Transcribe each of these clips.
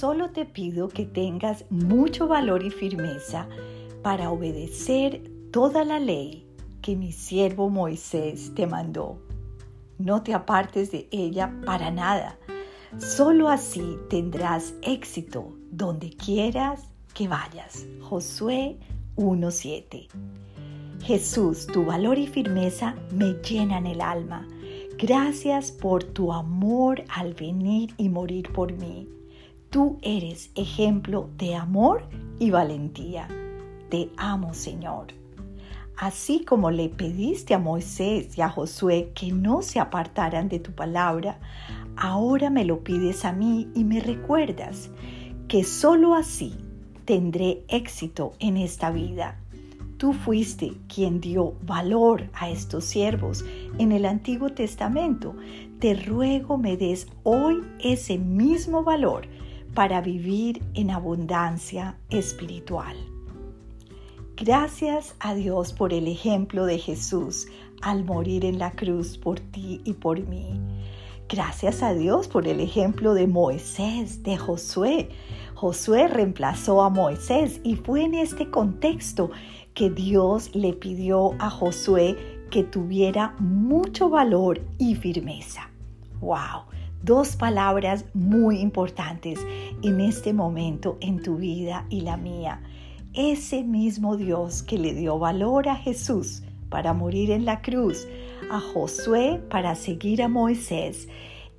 solo te pido que tengas mucho valor y firmeza para obedecer toda la ley que mi siervo Moisés te mandó. No te apartes de ella para nada. Solo así tendrás éxito donde quieras que vayas. Josué 1.7. Jesús, tu valor y firmeza me llenan el alma. Gracias por tu amor al venir y morir por mí. Tú eres ejemplo de amor y valentía. Te amo, Señor. Así como le pediste a Moisés y a Josué que no se apartaran de tu palabra, ahora me lo pides a mí y me recuerdas que sólo así tendré éxito en esta vida. Tú fuiste quien dio valor a estos siervos en el Antiguo Testamento. Te ruego me des hoy ese mismo valor para vivir en abundancia espiritual. Gracias a Dios por el ejemplo de Jesús al morir en la cruz por ti y por mí. Gracias a Dios por el ejemplo de Moisés, de Josué. Josué reemplazó a Moisés y fue en este contexto que Dios le pidió a Josué que tuviera mucho valor y firmeza. ¡Wow! Dos palabras muy importantes en este momento en tu vida y la mía. Ese mismo Dios que le dio valor a Jesús para morir en la cruz, a Josué para seguir a Moisés,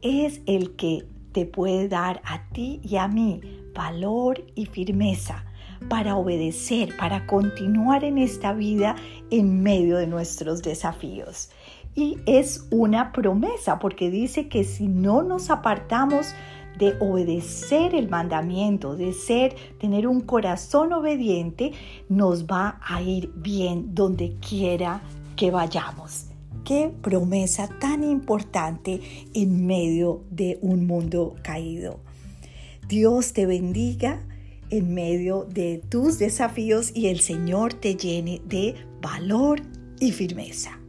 es el que te puede dar a ti y a mí valor y firmeza para obedecer, para continuar en esta vida en medio de nuestros desafíos. Y es una promesa porque dice que si no nos apartamos de obedecer el mandamiento, de ser, tener un corazón obediente, nos va a ir bien donde quiera que vayamos. Qué promesa tan importante en medio de un mundo caído. Dios te bendiga en medio de tus desafíos y el Señor te llene de valor y firmeza.